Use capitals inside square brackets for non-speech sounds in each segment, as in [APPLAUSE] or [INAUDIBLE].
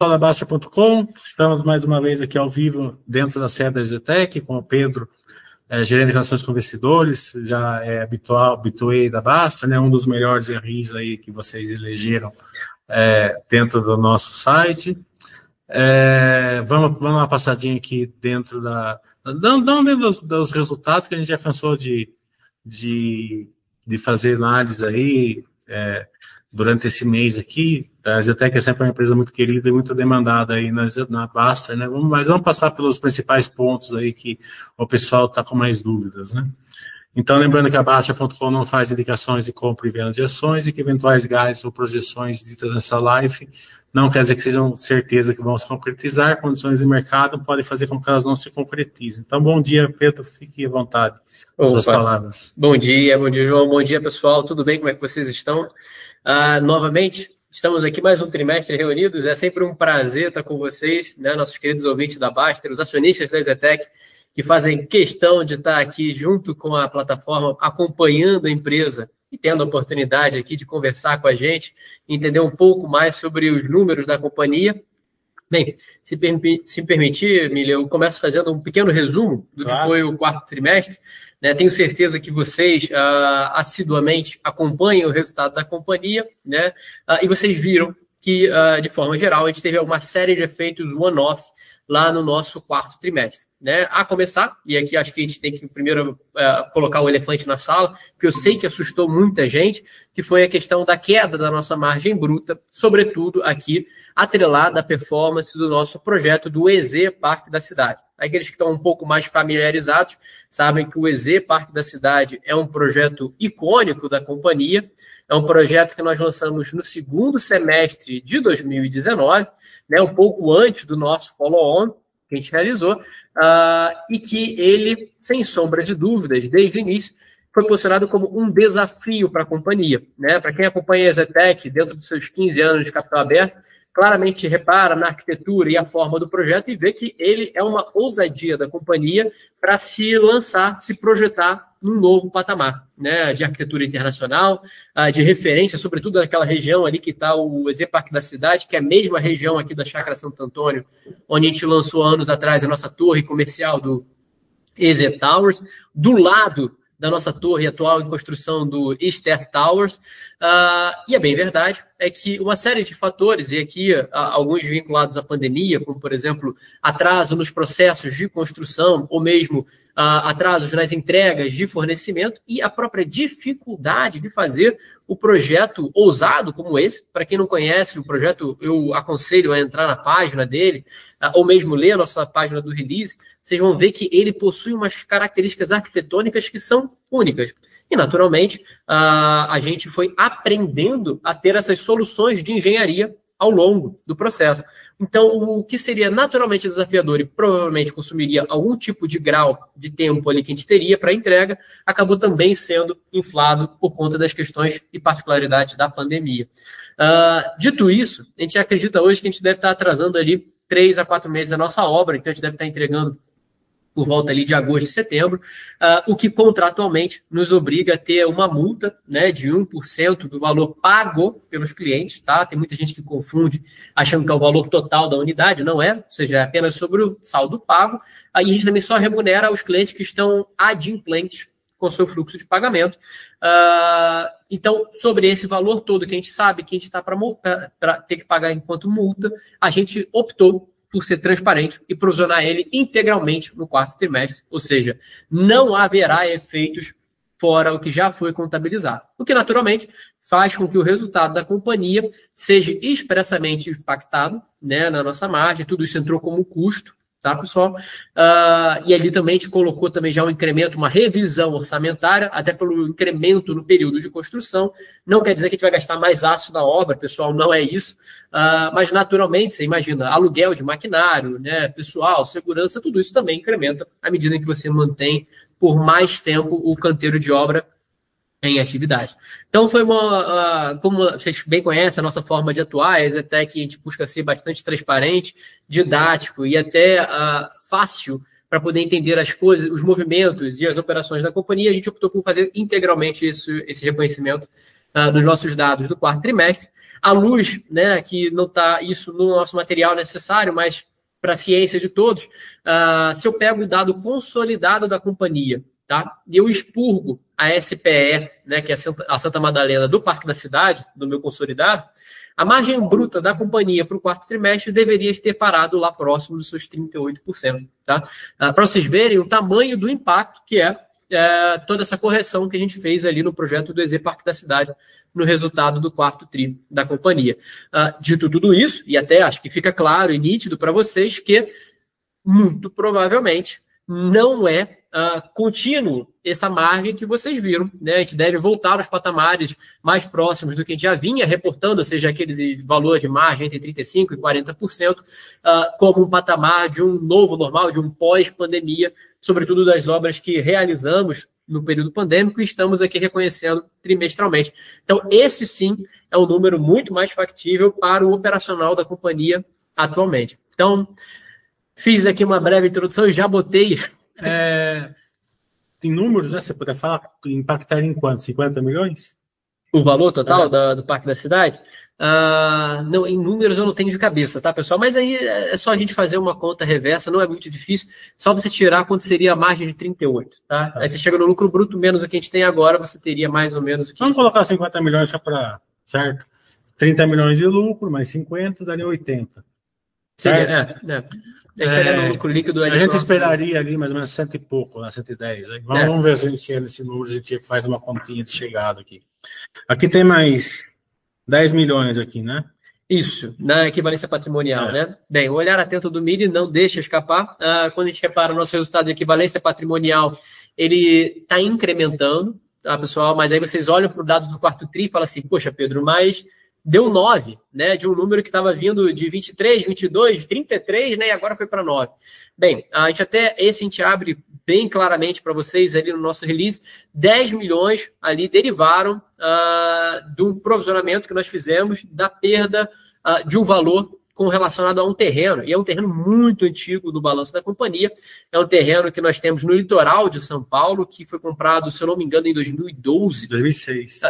Baixa.com, estamos mais uma vez aqui ao vivo dentro da sede da Zetec com o Pedro, é, gerente de relações com investidores, já é habitual, habituei da Basta, né, um dos melhores RIs aí que vocês elegeram é, dentro do nosso site. É, vamos, vamos uma passadinha aqui dentro da. Não, não dentro dos, dos, resultados, que a gente já cansou de, de, de fazer análise aí. É, durante esse mês aqui. A Zetec é sempre uma empresa muito querida e muito demandada aí na, na Basta, né? Mas vamos passar pelos principais pontos aí que o pessoal está com mais dúvidas, né? Então, lembrando que a Basta.com não faz indicações de compra e venda de ações e que eventuais guides ou projeções ditas nessa live não quer dizer que sejam certeza que vão se concretizar, condições de mercado podem fazer com que elas não se concretizem. Então, bom dia, Pedro, fique à vontade. Suas palavras. Bom dia, bom dia, João, bom dia, pessoal, tudo bem? Como é que vocês estão? Uh, novamente, estamos aqui mais um trimestre reunidos. É sempre um prazer estar com vocês, né, nossos queridos ouvintes da Baster, os acionistas da Zetec, que fazem questão de estar aqui junto com a plataforma, acompanhando a empresa e tendo a oportunidade aqui de conversar com a gente, entender um pouco mais sobre os números da companhia. Bem, se, permi se permitir, Milha, eu começo fazendo um pequeno resumo do claro. que foi o quarto trimestre. Né? Tenho certeza que vocês uh, assiduamente acompanham o resultado da companhia, né? Uh, e vocês viram que, uh, de forma geral, a gente teve uma série de efeitos one-off lá no nosso quarto trimestre. Né? A começar, e aqui acho que a gente tem que primeiro uh, colocar o elefante na sala, que eu sei que assustou muita gente, que foi a questão da queda da nossa margem bruta, sobretudo aqui atrelada à performance do nosso projeto do EZ Parque da Cidade. Aqueles que estão um pouco mais familiarizados sabem que o EZ Parque da Cidade é um projeto icônico da companhia, é um projeto que nós lançamos no segundo semestre de 2019, né, um pouco antes do nosso follow-on que a gente realizou, uh, e que ele, sem sombra de dúvidas, desde o início, foi posicionado como um desafio para a companhia. Né? Para quem acompanha a Zetec dentro dos seus 15 anos de capital aberto, claramente repara na arquitetura e a forma do projeto e vê que ele é uma ousadia da companhia para se lançar, se projetar num novo patamar, né, de arquitetura internacional, ah, de referência, sobretudo naquela região ali que está o EZ Parque da cidade, que é a mesma região aqui da Chácara Santo Antônio, onde a gente lançou anos atrás a nossa torre comercial do EZ Towers, do lado da nossa torre atual em construção do Easter Towers. Uh, e é bem verdade, é que uma série de fatores, e aqui uh, alguns vinculados à pandemia, como por exemplo, atraso nos processos de construção, ou mesmo uh, atrasos nas entregas de fornecimento, e a própria dificuldade de fazer o projeto ousado como esse. Para quem não conhece o projeto, eu aconselho a entrar na página dele, ou mesmo ler a nossa página do release, vocês vão ver que ele possui umas características arquitetônicas que são únicas. E, naturalmente, a gente foi aprendendo a ter essas soluções de engenharia ao longo do processo. Então, o que seria naturalmente desafiador e provavelmente consumiria algum tipo de grau de tempo ali que a gente teria para entrega, acabou também sendo inflado por conta das questões e particularidades da pandemia. Uh, dito isso, a gente acredita hoje que a gente deve estar atrasando ali três a quatro meses a nossa obra, então a gente deve estar entregando por volta ali de agosto e setembro, uh, o que contratualmente nos obriga a ter uma multa né, de 1% do valor pago pelos clientes, tá? Tem muita gente que confunde achando que é o valor total da unidade, não é, ou seja, é apenas sobre o saldo pago. Aí a gente também só remunera os clientes que estão adimplentes com seu fluxo de pagamento. Uh, então, sobre esse valor todo que a gente sabe que a gente está para ter que pagar enquanto multa, a gente optou por ser transparente e provisionar ele integralmente no quarto trimestre, ou seja, não haverá efeitos fora o que já foi contabilizado. O que, naturalmente, faz com que o resultado da companhia seja expressamente impactado né, na nossa margem. Tudo isso entrou como custo tá, pessoal? Uh, e ali também a gente colocou também já um incremento, uma revisão orçamentária, até pelo incremento no período de construção. Não quer dizer que a gente vai gastar mais aço na obra, pessoal, não é isso. Uh, mas naturalmente, você imagina, aluguel de maquinário, né, pessoal, segurança, tudo isso também incrementa à medida que você mantém por mais tempo o canteiro de obra em atividade. Então foi uma, uh, como vocês bem conhecem a nossa forma de atuar, é até que a gente busca ser bastante transparente, didático e até uh, fácil para poder entender as coisas, os movimentos e as operações da companhia, a gente optou por fazer integralmente esse, esse reconhecimento uh, dos nossos dados do quarto trimestre. À luz, né, que não está isso no nosso material necessário, mas para a ciência de todos, se eu pego o dado consolidado da companhia, tá? E eu expurgo a SPE, né, que é a Santa Madalena do Parque da Cidade, do meu consolidado, a margem bruta da companhia para o quarto trimestre deveria ter parado lá próximo dos seus 38%. Tá? Ah, para vocês verem o tamanho do impacto que é, é, toda essa correção que a gente fez ali no projeto do EZ Parque da Cidade, no resultado do quarto tri da companhia. Ah, dito tudo isso, e até acho que fica claro e nítido para vocês que, muito provavelmente, não é uh, contínuo essa margem que vocês viram. Né? A gente deve voltar aos patamares mais próximos do que a gente já vinha reportando, ou seja, aqueles valores de margem entre 35% e 40%, uh, ah, como um patamar de um novo normal, de um pós-pandemia, sobretudo das obras que realizamos no período pandêmico e estamos aqui reconhecendo trimestralmente. Então, esse sim é um número muito mais factível para o operacional da companhia atualmente. Então, fiz aqui uma breve introdução e já botei é, tem números, né? Você puder falar, impactar em quanto? 50 milhões? O valor total é. da, do Parque da Cidade? Uh, não, em números eu não tenho de cabeça, tá, pessoal? Mas aí é só a gente fazer uma conta reversa, não é muito difícil. Só você tirar quanto seria a margem de 38, tá? tá. Aí você chega no lucro bruto menos o que a gente tem agora, você teria mais ou menos o que. Vamos colocar 50 milhões só para. Certo? 30 milhões de lucro, mais 50, daria 80. Seria, é, é. É, no lucro líquido a gente esperaria ali mais ou menos cento e pouco, né, 110. Né? Vamos, é. vamos ver se a gente nesse número, a gente faz uma continha de chegada aqui. Aqui tem mais 10 milhões aqui, né? Isso, na equivalência patrimonial, é. né? Bem, o olhar atento do MIRI não deixa escapar. Ah, quando a gente repara o nosso resultado de equivalência patrimonial, ele está incrementando, tá, pessoal? Mas aí vocês olham para o dado do quarto TRI e falam assim, poxa, Pedro, mas deu 9, né? De um número que estava vindo de 23, 22, 33, né? E agora foi para 9. Bem, a gente até esse a gente abre bem claramente para vocês ali no nosso release. 10 milhões ali derivaram uh, de um provisionamento que nós fizemos da perda uh, de um valor com relacionado a um terreno, e é um terreno muito antigo do balanço da companhia. É um terreno que nós temos no litoral de São Paulo, que foi comprado, se eu não me engano, em 2012. 2006.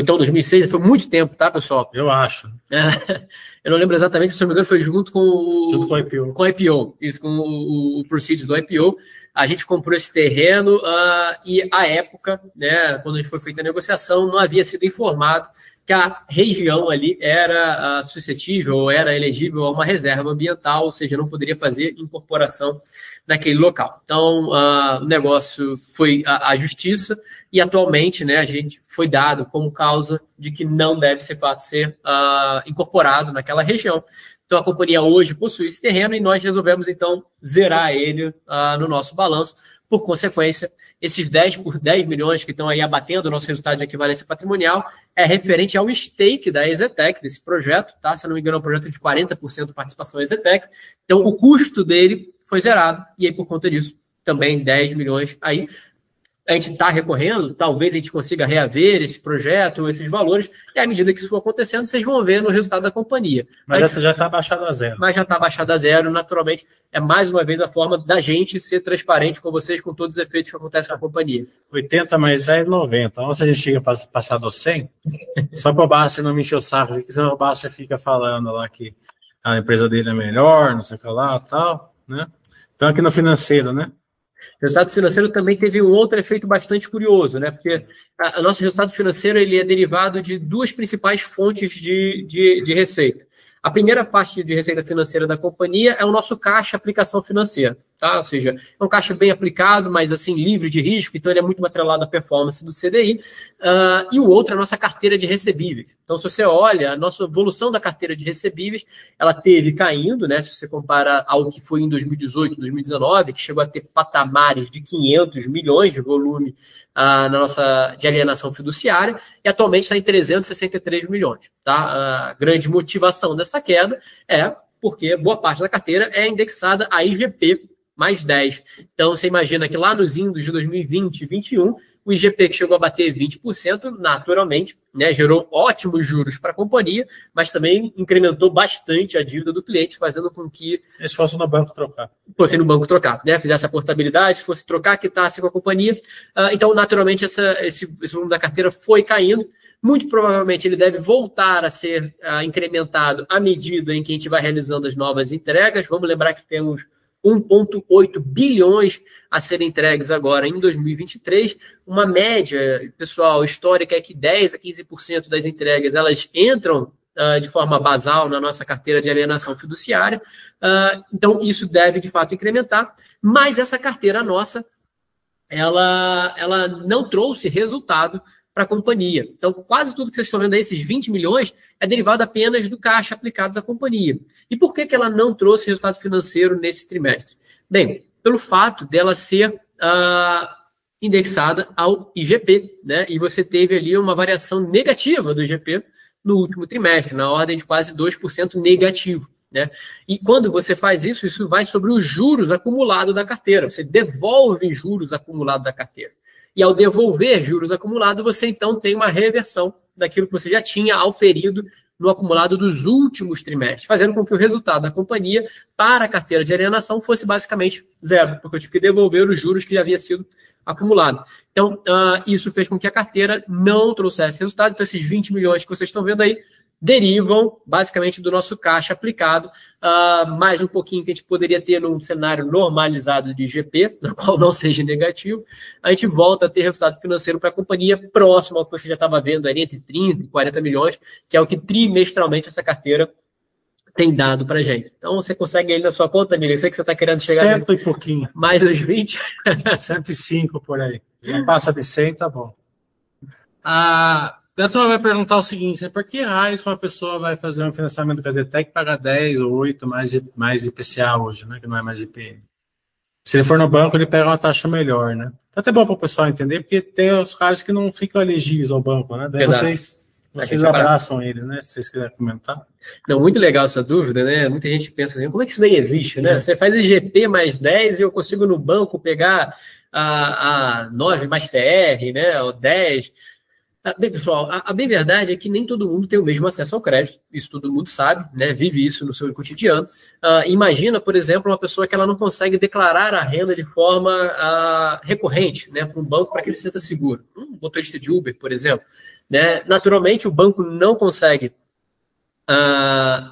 Então, 2006 foi muito tempo, tá, pessoal? Eu acho. É, eu não lembro exatamente, se não me engano, foi junto com o. Junto com o IPO. Com o IPO, isso, com o, o, o do IPO. A gente comprou esse terreno uh, e, à época, né, quando a gente foi feita a negociação, não havia sido informado que a região ali era uh, suscetível ou era elegível a uma reserva ambiental, ou seja, não poderia fazer incorporação naquele local. Então, uh, o negócio foi à justiça e atualmente né, a gente foi dado como causa de que não deve ser fato ser uh, incorporado naquela região. Então a companhia hoje possui esse terreno e nós resolvemos então zerar ele no nosso balanço. Por consequência, esses 10 por 10 milhões que estão aí abatendo o nosso resultado de equivalência patrimonial é referente ao stake da Exetec, desse projeto, tá? Se não me engano, é um projeto de 40% de participação Exetec. Então, o custo dele foi zerado, e aí, por conta disso, também 10 milhões aí a gente está recorrendo, talvez a gente consiga reaver esse projeto, esses valores, e à medida que isso for acontecendo, vocês vão ver no resultado da companhia. Mas, mas já está baixado a zero. Mas já está baixado a zero, naturalmente, é mais uma vez a forma da gente ser transparente com vocês, com todos os efeitos que acontecem com a companhia. 80 mais 10, 90. Então, se a gente chega para passar do 100, só para o Basta não me encher o saco, porque senão o Basta fica falando lá que a empresa dele é melhor, não sei o que lá, tal, né? Então, aqui no financeiro, né? O resultado financeiro também teve um outro efeito bastante curioso, né? Porque o nosso resultado financeiro ele é derivado de duas principais fontes de, de, de receita. A primeira parte de receita financeira da companhia é o nosso caixa aplicação financeira, tá? Ou seja, é um caixa bem aplicado, mas assim, livre de risco, então ele é muito atrelado à performance do CDI. Uh, ah, e o outro é a nossa carteira de recebíveis. Então, se você olha, a nossa evolução da carteira de recebíveis, ela teve caindo, né? Se você compara ao que foi em 2018, 2019, que chegou a ter patamares de 500 milhões de volume na nossa de alienação fiduciária e atualmente está em 363 milhões. Tá? A grande motivação dessa queda é porque boa parte da carteira é indexada a IGP mais 10. Então, você imagina que lá nos índices de 2020 e 2021, o IGP que chegou a bater 20%, naturalmente, né, gerou ótimos juros para a companhia, mas também incrementou bastante a dívida do cliente, fazendo com que. Se fosse no banco trocar. Fosse no banco trocar, né? Fizesse a portabilidade, fosse trocar, quitasse com a companhia. Uh, então, naturalmente, essa, esse, esse volume da carteira foi caindo. Muito provavelmente ele deve voltar a ser uh, incrementado à medida em que a gente vai realizando as novas entregas. Vamos lembrar que temos 1,8 bilhões a serem entregues agora em 2023. Uma média, pessoal, histórica é que 10 a 15% das entregas elas entram uh, de forma basal na nossa carteira de alienação fiduciária. Uh, então, isso deve, de fato, incrementar. Mas essa carteira nossa, ela, ela não trouxe resultado para a companhia. Então, quase tudo que vocês estão vendo aí, esses 20 milhões, é derivado apenas do caixa aplicado da companhia. E por que, que ela não trouxe resultado financeiro nesse trimestre? Bem, pelo fato dela ser uh, indexada ao IGP, né? E você teve ali uma variação negativa do IGP no último trimestre, na ordem de quase 2% negativo. Né? E quando você faz isso, isso vai sobre os juros acumulados da carteira. Você devolve juros acumulados da carteira. E ao devolver juros acumulados, você então tem uma reversão daquilo que você já tinha auferido no acumulado dos últimos trimestres, fazendo com que o resultado da companhia para a carteira de alienação fosse basicamente zero, porque eu tive que devolver os juros que já havia sido acumulado. Então, uh, isso fez com que a carteira não trouxesse resultado. Então, esses 20 milhões que vocês estão vendo aí derivam basicamente do nosso caixa aplicado, uh, mais um pouquinho que a gente poderia ter num cenário normalizado de GP, no qual não seja negativo, a gente volta a ter resultado financeiro para a companhia próximo ao que você já estava vendo ali, entre 30 e 40 milhões, que é o que trimestralmente essa carteira tem dado para gente. Então você consegue aí na sua conta, Miriam, eu sei que você está querendo chegar... Cento e pouquinho. Mais uns 20? 105 por aí. Não passa de 100, tá bom. Ah, a turma vai perguntar o seguinte, né, por que raios uma pessoa vai fazer um financiamento com a Zetec e pagar 10 ou 8 mais, mais IPCA hoje, né, que não é mais IPM? Se ele for no banco, ele pega uma taxa melhor, né? Então, até bom para o pessoal entender, porque tem os caras que não ficam elegíveis ao banco, né? Daí Exato. vocês, vocês abraçam ele, né? Se vocês quiserem comentar. Não, muito legal essa dúvida, né? Muita gente pensa assim, como é que isso daí existe, né? É. Você faz IGP mais 10 e eu consigo no banco pegar a, a 9 mais TR, né? Ou 10. Ah, bem, pessoal, a, a, bem verdade é que nem todo mundo tem o mesmo acesso ao crédito, isso todo mundo sabe, né? Vive isso no seu cotidiano. Uh, imagina, por exemplo, uma pessoa que ela não consegue declarar a renda de forma uh, recorrente, né, para um banco para que ele sinta seguro. Um motorista de Uber, por exemplo. Né? Naturalmente, o banco não consegue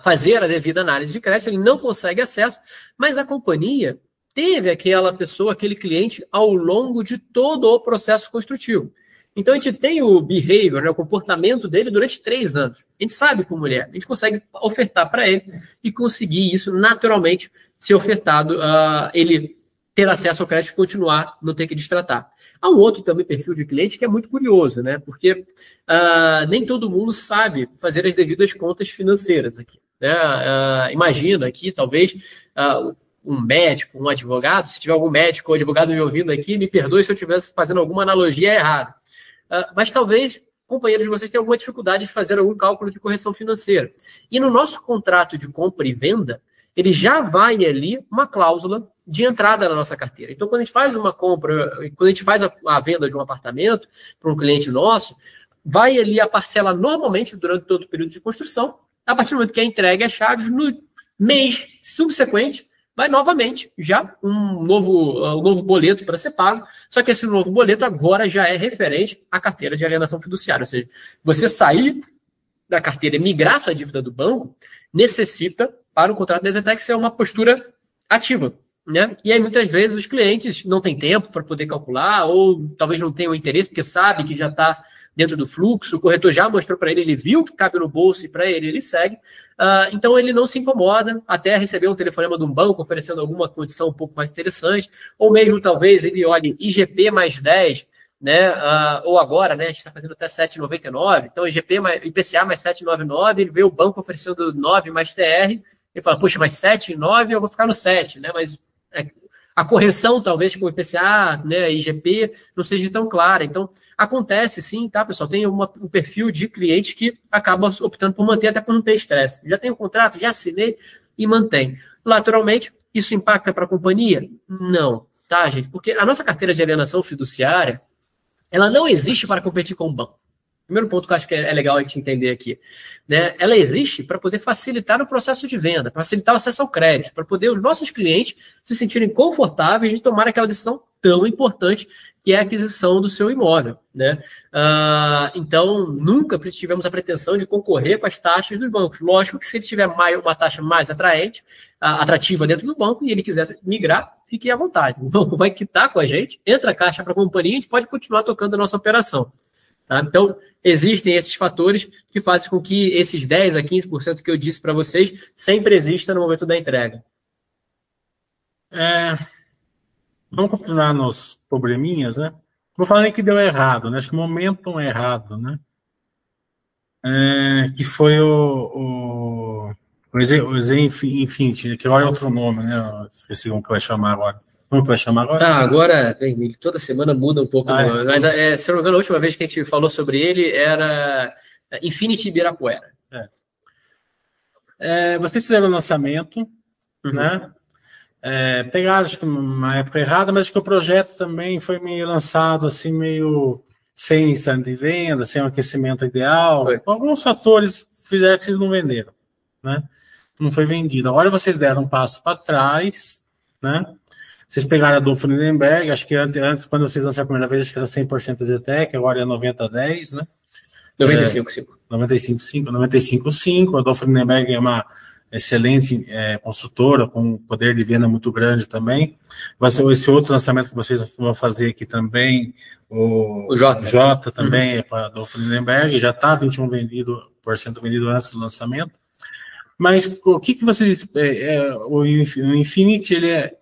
fazer a devida análise de crédito, ele não consegue acesso, mas a companhia teve aquela pessoa, aquele cliente, ao longo de todo o processo construtivo. Então a gente tem o behavior, né, o comportamento dele durante três anos. A gente sabe como ele é, a gente consegue ofertar para ele e conseguir isso naturalmente ser ofertado, uh, ele ter acesso ao crédito e continuar, não ter que destratar. Há um outro também perfil de cliente que é muito curioso, né? Porque uh, nem todo mundo sabe fazer as devidas contas financeiras aqui. Né? Uh, imagina aqui, talvez, um médico, um advogado, se tiver algum médico ou advogado me ouvindo aqui, me perdoe se eu estivesse fazendo alguma analogia errada. Ah, mas talvez companheiros de vocês tenham alguma dificuldade de fazer algum cálculo de correção financeira. E no nosso contrato de compra e venda, ele já vai ali uma cláusula de entrada na nossa carteira. Então, quando a gente faz uma compra, quando a gente faz a, a venda de um apartamento para um cliente nosso, vai ali a parcela normalmente durante todo o período de construção. A partir do momento que é entregue as chaves, no mês subsequente, vai novamente já um novo, um novo boleto para ser pago, só que esse novo boleto agora já é referente à carteira de alienação fiduciária, ou seja, você sair da carteira e migrar sua dívida do banco, necessita, para o contrato da Exetec, ser uma postura ativa. Né? E aí, muitas vezes, os clientes não têm tempo para poder calcular, ou talvez não tenham interesse, porque sabe que já está dentro do fluxo, o corretor já mostrou para ele, ele viu que cabe no bolso e para ele ele segue. Uh, então ele não se incomoda até receber um telefonema de um banco oferecendo alguma condição um pouco mais interessante, ou mesmo talvez ele olhe IGP mais 10, né? Uh, ou agora, né? A gente está fazendo até 7,99, então IGP mais, IPCA mais 7,99, ele vê o banco oferecendo 9 mais TR, ele fala, poxa, mas 7,9 eu vou ficar no 7, né? Mas é, a correção, talvez, com o IPCA, né, IGP, não seja tão clara. Então, acontece sim, tá, pessoal? Tem uma, um perfil de clientes que acaba optando por manter até por não ter estresse. Já tem o um contrato, já assinei e mantém. Lateralmente, isso impacta para a companhia? Não, tá, gente? Porque a nossa carteira de alienação fiduciária, ela não existe para competir com o banco. Primeiro ponto que eu acho que é legal a gente entender aqui. Né? Ela existe para poder facilitar o processo de venda, facilitar o acesso ao crédito, para poder os nossos clientes se sentirem confortáveis de tomar aquela decisão tão importante e é a aquisição do seu imóvel. Né? Uh, então, nunca tivemos a pretensão de concorrer com as taxas dos bancos. Lógico que se ele tiver mais, uma taxa mais atraente, atrativa dentro do banco, e ele quiser migrar, fique à vontade. [LAUGHS] O banco vai quitar com a gente, entra a caixa para a companhia, a gente pode continuar tocando a nossa operação. Tá? Então, existem esses fatores que fazem com que esses 10% a 15% que eu disse para vocês sempre exista no momento da entrega. É, vamos continuar nos probleminhas, né? Vou falar que deu errado, né? Acho que o momento é errado, né? É, que foi o, o, o Z Infinity, que agora é outro nome, né? Esqueci como que vai chamar agora. Como que vai chamar agora? Ah, agora, toda semana muda um pouco. Ah, é. Mas, é, se eu não me engano, a última vez que a gente falou sobre ele era Infinity Ibirapuera. É. É, vocês fizeram o lançamento, uhum. né? É, pegaram, acho que uma época errada, mas acho que o projeto também foi meio lançado assim, meio sem stand de venda, sem um aquecimento ideal. Foi. Alguns fatores fizeram que vocês não venderam, né? Não foi vendido. Agora vocês deram um passo para trás, né? Vocês pegaram a do Lindenberg, acho que antes, quando vocês lançaram a primeira vez, acho que era 100% Zetec, agora é 90-10, né? 95,5. É, 95,5. 95,5. A Adolfo Lindenberg é uma excelente é, construtora, com um poder de venda muito grande também. Vai ser esse outro lançamento que vocês vão fazer aqui também, o, o J. J também uhum. é para Adolfo Lindenberg, já está 21% vendido, por cento vendido antes do lançamento. Mas o que, que vocês. É, é, o Infinity ele é,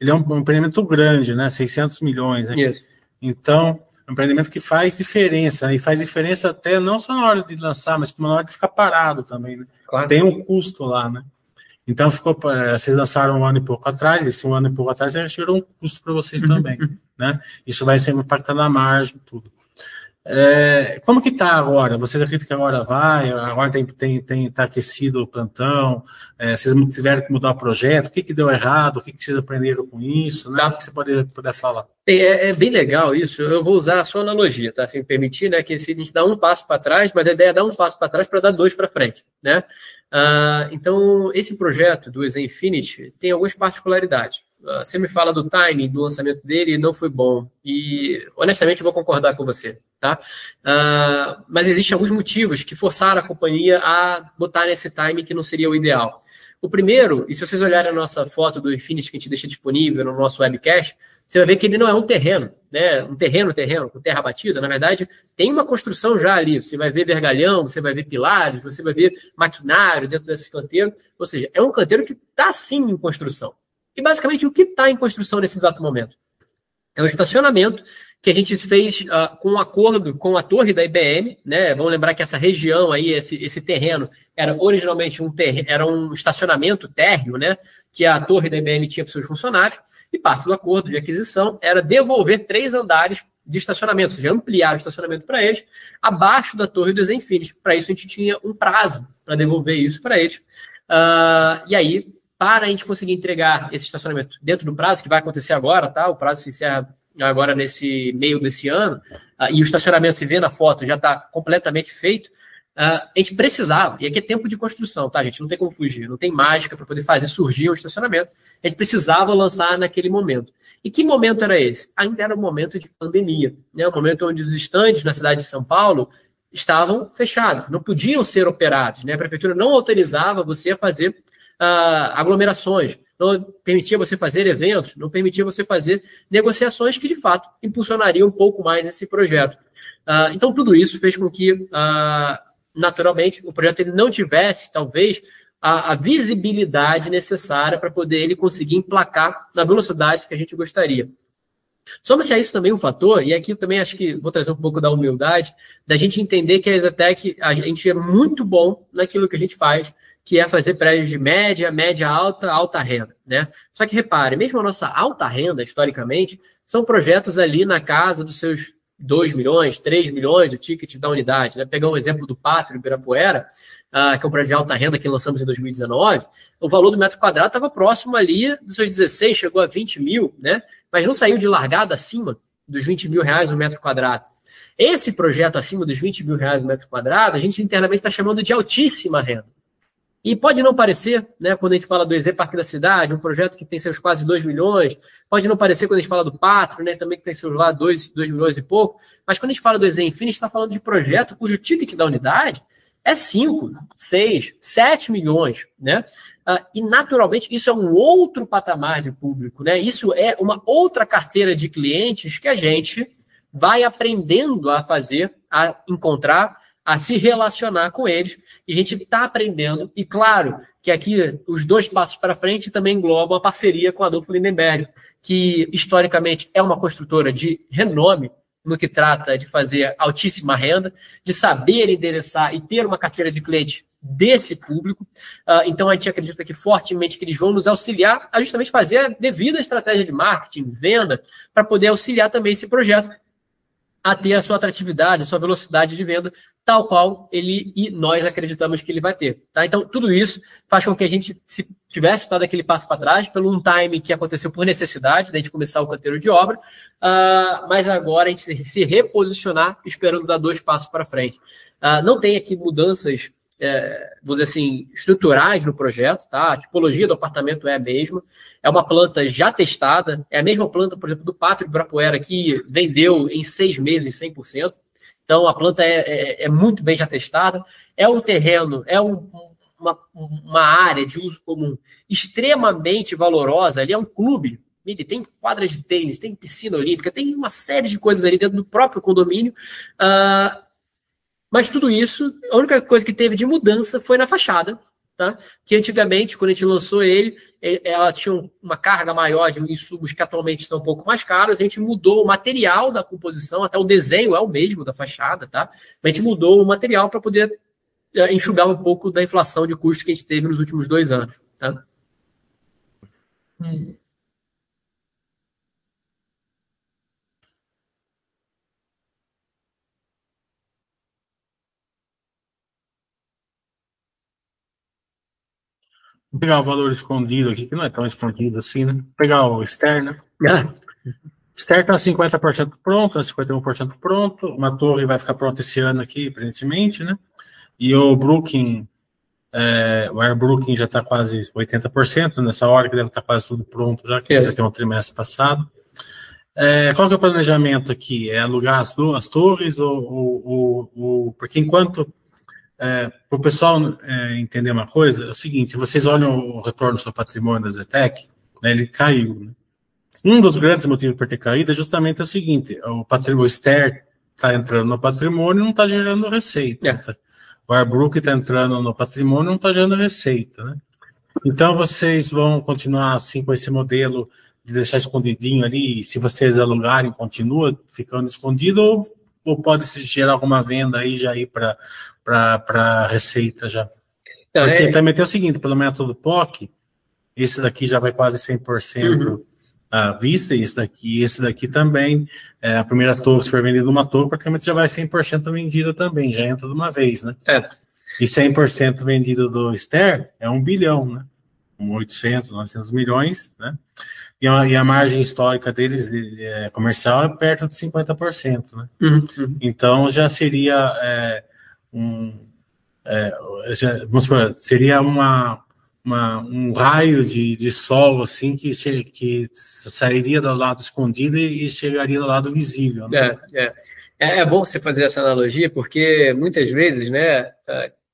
ele é um, empreendimento grande, né? 600 milhões. Né? Isso. Então, é um empreendimento que faz diferença, né? e faz diferença até não só na hora de lançar, mas na hora de ficar parado também. Né? Claro. Tem um custo lá, né? Então ficou, eh, vocês lançaram um ano e pouco atrás, esse um ano e pouco atrás já gerou um custo para vocês também, [LAUGHS] né? Isso vai ser impactando a margem, tudo. É, como que está agora? Vocês acreditam que agora vai? Agora tem tem tem tá aquecido o plantão? É, vocês tiveram que mudar o projeto? O que, que deu errado? O que, que vocês aprenderam com isso? Né? Tá. O que você pode puder falar? É, é, bem legal isso. Eu vou usar a sua analogia, tá? Se me permitir, né? Que a gente dá um passo para trás, mas a ideia é dar um passo para trás para dar dois para frente, né? Ah, então, esse projeto do Exa Infinity tem algumas particularidades. Ah, você me fala do timing do lançamento dele e não foi bom. E, honestamente, eu vou concordar com você. Tá? Uh, mas existem alguns motivos que forçaram a companhia a botar nesse timing que não seria o ideal. O primeiro, e se vocês olharem a nossa foto do Infinity que a gente deixa disponível no nosso webcast, você vai ver que ele não é um terreno, né? Um terreno, terreno, com terra batida. Na verdade, tem uma construção já ali. Você vai ver vergalhão, você vai ver pilares, você vai ver maquinário dentro desse canteiro. Ou seja, é um canteiro que está sim em construção. E basicamente o que está em construção nesse exato momento? É um estacionamento que a gente fez uh, com um acordo com a torre da IBM, né? Vamos lembrar que essa região aí, esse, esse terreno, era originalmente um terreno, era um estacionamento térreo, né? Que a torre da IBM tinha para seus funcionários, e parte do acordo de aquisição era devolver três andares de estacionamento, ou seja, ampliar o estacionamento para eles, abaixo da torre do Zenfines. Para isso, a gente tinha um prazo para devolver isso para eles. Uh, e aí, para a gente conseguir entregar esse estacionamento dentro do prazo, que vai acontecer agora, tá? O prazo se encerra agora nesse meio desse ano, uh, e o estacionamento, se vê na foto, já está completamente feito, uh, a gente precisava, e aqui é tempo de construção, tá, gente? Não tem como fugir, não tem mágica para poder fazer surgir o estacionamento. A gente precisava lançar naquele momento. E que momento era esse? Ainda era um momento de pandemia, né? Um momento onde os estandes na cidade de São Paulo estavam fechados, não podiam ser operados, né? A prefeitura não autorizava você a fazer uh, aglomerações, não permitia você fazer eventos, não permitia você fazer negociações que, de fato, impulsionariam um pouco mais esse projeto. Uh, então, tudo isso fez com que, uh, naturalmente, o projeto ele não tivesse, talvez, a, a visibilidade necessária para poder ele conseguir emplacar na velocidade que a gente gostaria. Soma-se a isso também um fator, e aqui também acho que vou trazer um pouco da humildade, da gente entender que a Exatec, a gente é muito bom naquilo que a gente faz, que é fazer prédios de média, média alta, alta renda, né? Só que repare, mesmo a nossa alta renda, historicamente, são projetos ali na casa dos seus 2 milhões, 3 milhões, o ticket da unidade, né? Pegar um exemplo do Pátrio Ibirapuera, uh, que é um projeto de alta renda que lançamos em 2019, o valor do metro quadrado estava próximo ali dos seus 16, chegou a 20 mil, né? Mas não saiu de largada acima dos 20 mil reais no metro quadrado. Esse projeto acima dos 20 mil reais no metro quadrado, a gente internamente está chamando de altíssima renda. E pode não parecer, né, quando a gente fala do EZ Parque da Cidade, um projeto que tem seus quase 2 milhões, pode não parecer quando a gente fala do Patro, né, também que tem seus lá 2, 2 milhões e pouco, mas quando a gente fala do EZ Infinity, a gente está falando de projeto cujo ticket da unidade é 5, 6, 7 milhões, né? Uh, e naturalmente isso é um outro patamar de público, né? Isso é uma outra carteira de clientes que a gente vai aprendendo a fazer, a encontrar, a se relacionar com eles. E a gente está aprendendo. E claro que aqui os dois passos para frente também englobam a parceria com a Adolfo Lindenberg, que historicamente é uma construtora de renome no que trata de fazer altíssima renda, de saber endereçar e ter uma carteira de cliente desse público. Uh, então, a gente acredita que fortemente que eles vão nos auxiliar a justamente fazer a devida estratégia de marketing, venda, para poder auxiliar também esse projeto a ter a sua atratividade, a sua velocidade de venda, tal qual ele e nós acreditamos que ele vai ter. Tá? Então, tudo isso faz com que a gente se tivesse dado aquele passo para trás, pelo um time que aconteceu por necessidade, da gente começar o canteiro de obra, uh, mas agora a gente se, se reposicionar, esperando dar dois passos para frente. Uh, não tem aqui mudanças é, dizer assim, estruturais no projeto, tá? A tipologia do apartamento é a mesma. É uma planta já testada, é a mesma planta, por exemplo, do Pátrio Ibirapuera, que vendeu em seis meses 100%. Então, a planta é, é, é muito bem já testada. É um terreno, é um, uma, uma área de uso comum extremamente valorosa. Ali é um clube tem quadras de tênis, tem piscina olímpica, tem uma série de coisas ali dentro do próprio condomínio. Uh, mas tudo isso, a única coisa que teve de mudança foi na fachada, tá? Que antigamente, quando a gente lançou ele, ela tinha uma carga maior de insumos que atualmente estão um pouco mais caros. A gente mudou o material da composição, até o desenho é o mesmo da fachada, tá? A gente mudou o material para poder é, enxugar um pouco da inflação de custo que a gente teve nos últimos dois anos, tá? Hum. Vou pegar o valor escondido aqui, que não é tão escondido assim, né? Vou pegar o externo. Ah. [LAUGHS] Externo está 50% pronto, 51% pronto. Uma torre vai ficar pronta esse ano aqui, aparentemente, né? E o Brooklyn, é, o Air Brooklyn já está quase 80%, nessa hora que deve estar tá quase tudo pronto já, que é. já tem um trimestre passado. É, qual que é o planejamento aqui? É alugar as, as torres ou, ou, ou, ou porque enquanto é, para o pessoal é, entender uma coisa, é o seguinte: vocês olham o retorno do seu patrimônio da Zetec, né, ele caiu. Né? Um dos grandes motivos para ter caído é justamente o seguinte: o patrimônio o Ster está entrando no patrimônio e não está gerando receita. É. O Arbrook está entrando no patrimônio e não está gerando receita. Né? Então vocês vão continuar assim com esse modelo de deixar escondidinho ali, se vocês alugarem, continua ficando escondido, ou, ou pode se gerar alguma venda aí já ir para para receita já. Não, Porque é... também tem o seguinte, pelo método POC, esse daqui já vai quase 100% uhum. à vista, e esse daqui, esse daqui também, é, a primeira torre, se for vendida uma torre, praticamente já vai 100% vendida também, já entra de uma vez, né? É. E 100% vendido do Ster é um bilhão, né? Um 800, 900 milhões, né? E a, e a margem histórica deles é, comercial é perto de 50%, né? Uhum. Então já seria é, um, é, supor, seria uma, uma, um raio de, de sol assim que, que sairia do lado escondido e chegaria do lado visível. Né? É, é. é, é bom você fazer essa analogia, porque muitas vezes, né,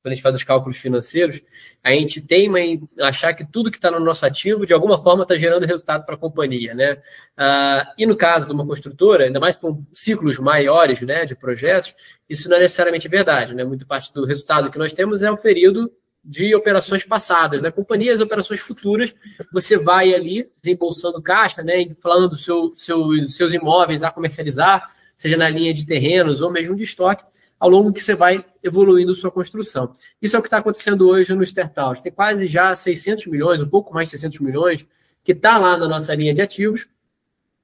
quando a gente faz os cálculos financeiros, a gente teima em achar que tudo que está no nosso ativo, de alguma forma, está gerando resultado para a companhia. Né? Ah, e no caso de uma construtora, ainda mais com ciclos maiores né, de projetos, isso não é necessariamente verdade. Né? Muito parte do resultado que nós temos é oferido de operações passadas, né? Companhias, operações futuras, você vai ali desembolsando caixa, né? Falando seu, seu, seus imóveis a comercializar, seja na linha de terrenos ou mesmo de estoque, ao longo que você vai evoluindo sua construção. Isso é o que está acontecendo hoje no Stertaus. Tem quase já 600 milhões, um pouco mais de 600 milhões, que está lá na nossa linha de ativos,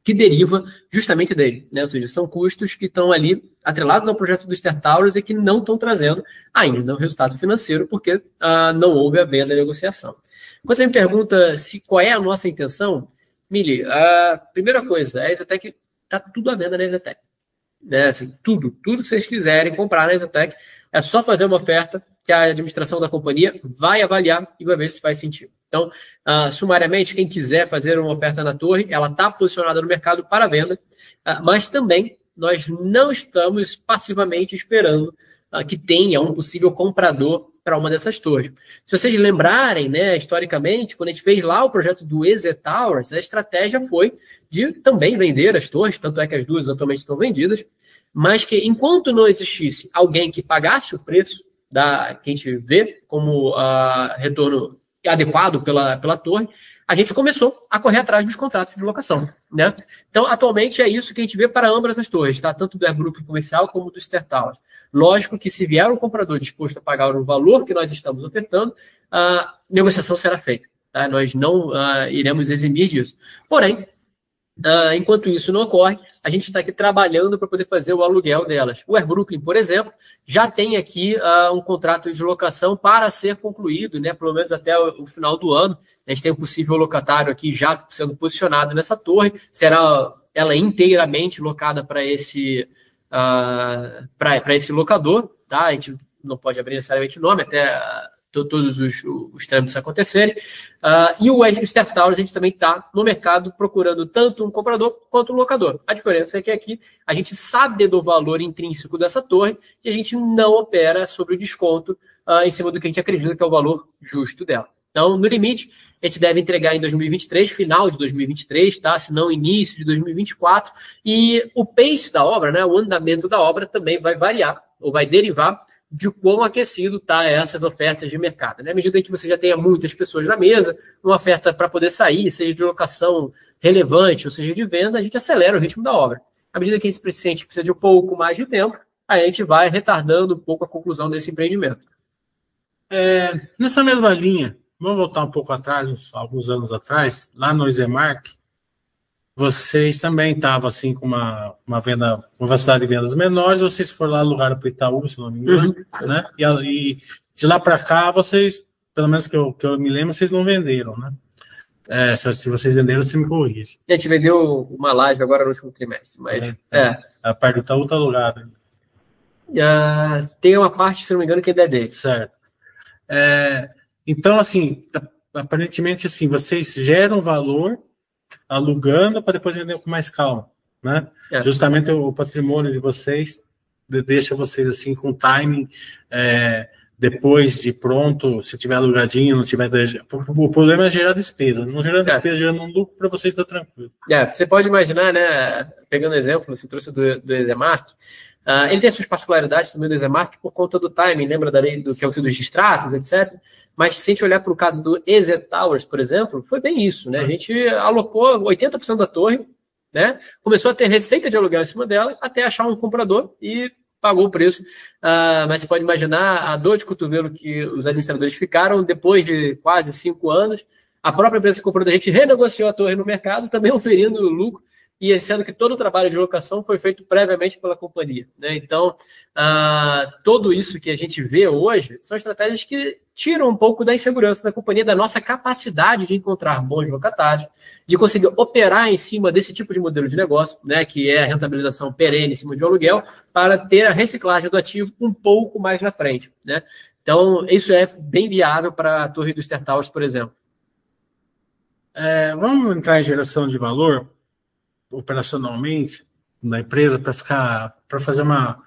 que deriva justamente dele. Né? Ou seja, são custos que estão ali atrelados ao projeto do Stertowers e que não estão trazendo ainda o resultado financeiro, porque ah, não houve a venda e negociação. Quando você me pergunta se qual é a nossa intenção, Mili, a primeira coisa, a Exatec está tudo à venda na Exatec né? Assim, tudo, tudo que vocês quiserem comprar na Exatec, é só fazer uma oferta que a administração da companhia vai avaliar e vai ver se faz sentido. Então, uh, sumariamente, quem quiser fazer uma oferta na torre, ela está posicionada no mercado para venda, uh, mas também nós não estamos passivamente esperando uh, que tenha um possível comprador para uma dessas torres. Se vocês lembrarem, né, historicamente, quando a gente fez lá o projeto do EZ Towers, a estratégia foi de também vender as torres, tanto é que as duas atualmente estão vendidas, mas que enquanto não existisse alguém que pagasse o preço da que a gente vê como uh, retorno adequado pela, pela torre, a gente começou a correr atrás dos contratos de locação. Né? Então, atualmente é isso que a gente vê para ambas as torres, tá? tanto do Airbrook comercial como do Ster Towers. Lógico que se vier um comprador disposto a pagar o valor que nós estamos ofertando, a negociação será feita. Tá? Nós não uh, iremos eximir disso. Porém, Uh, enquanto isso não ocorre, a gente está aqui trabalhando para poder fazer o aluguel delas. O Air Brooklyn, por exemplo, já tem aqui uh, um contrato de locação para ser concluído, né, pelo menos até o, o, final do ano. A gente tem um possível locatário aqui já sendo posicionado nessa torre. Será ela inteiramente locada para esse, uh, para esse locador. Tá? A gente não pode abrir necessariamente o nome, até todos os, os trâmites acontecerem. Uh, e o Star Towers, a gente também está no mercado procurando tanto um comprador quanto um locador. A diferença é que aqui a gente sabe do valor intrínseco dessa torre e a gente não opera sobre o desconto uh, em cima do que a gente acredita que é o valor justo dela. Então, no limite, a gente deve entregar em 2023, final de 2023, tá? Se não início de 2024. E o pace da obra, né, o andamento da obra também vai variar ou vai derivar de quão aquecido está essas ofertas de mercado. Né? À medida que você já tenha muitas pessoas na mesa, uma oferta para poder sair, seja de locação relevante ou seja de venda, a gente acelera o ritmo da obra. À medida que a gente precisa de um pouco mais de tempo, a gente vai retardando um pouco a conclusão desse empreendimento. É, nessa mesma linha, vamos voltar um pouco atrás, uns, alguns anos atrás, lá no Isemark, vocês também estavam assim com uma, uma venda, uma velocidade de vendas menores, vocês foram lá alugar para o Itaú, se não me engano, uhum. né? E, e, de lá para cá, vocês, pelo menos que eu, que eu me lembro, vocês não venderam, né? É, se, se, vocês venderam, você me corrige. A gente vendeu uma laje agora no último trimestre, mas é. é. A parte do Itaú está alugada. Uh, tem uma parte, se não me engano, que é dele. Certo. É, então, assim, aparentemente, assim, vocês geram valor alugando para depois vender com mais calma, né? É. Justamente o patrimônio de vocês deixa vocês assim com timing é, depois de pronto, se tiver alugadinho, não tiver. O problema é gerar despesa. Não gerar é. despesa, gerando um lucro para vocês está tranquilo. É, você pode imaginar, né? Pegando exemplo, você trouxe do, do Exemark, uh, ele tem suas particularidades também do Exemark por conta do timing, lembra da lei do que é o dos distratos, etc. Mas se a gente olhar para o caso do EZ Towers, por exemplo, foi bem isso, né? A gente alocou 80% da torre, né? Começou a ter receita de aluguel em cima dela, até achar um comprador e pagou o preço. Uh, mas você pode imaginar a dor de cotovelo que os administradores ficaram depois de quase cinco anos. A própria empresa que comprou da gente renegociou a torre no mercado, também [LAUGHS] oferindo lucro e sendo que todo o trabalho de locação foi feito previamente pela companhia. Né? Então, ah, tudo isso que a gente vê hoje são estratégias que tiram um pouco da insegurança da companhia, da nossa capacidade de encontrar bons locatários, de conseguir operar em cima desse tipo de modelo de negócio, né, que é a rentabilização perene em cima de um aluguel, para ter a reciclagem do ativo um pouco mais na frente. Né? Então, isso é bem viável para a Torre do Ster Towers, por exemplo. É, vamos entrar em geração de valor operacionalmente na empresa para ficar para fazer uma